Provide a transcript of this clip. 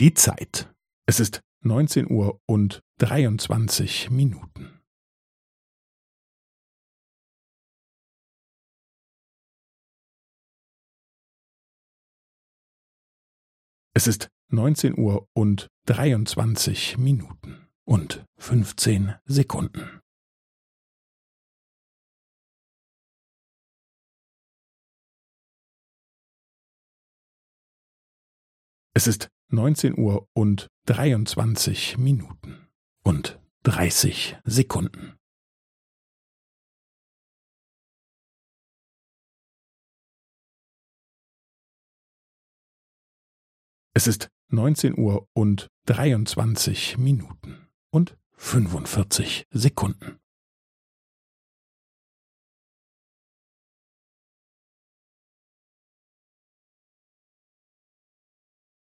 Die Zeit. Es ist neunzehn Uhr und dreiundzwanzig Minuten. Es ist neunzehn Uhr und dreiundzwanzig Minuten und fünfzehn Sekunden. Es ist neunzehn Uhr und dreiundzwanzig Minuten und dreißig Sekunden. Es ist neunzehn Uhr und dreiundzwanzig Minuten und fünfundvierzig Sekunden.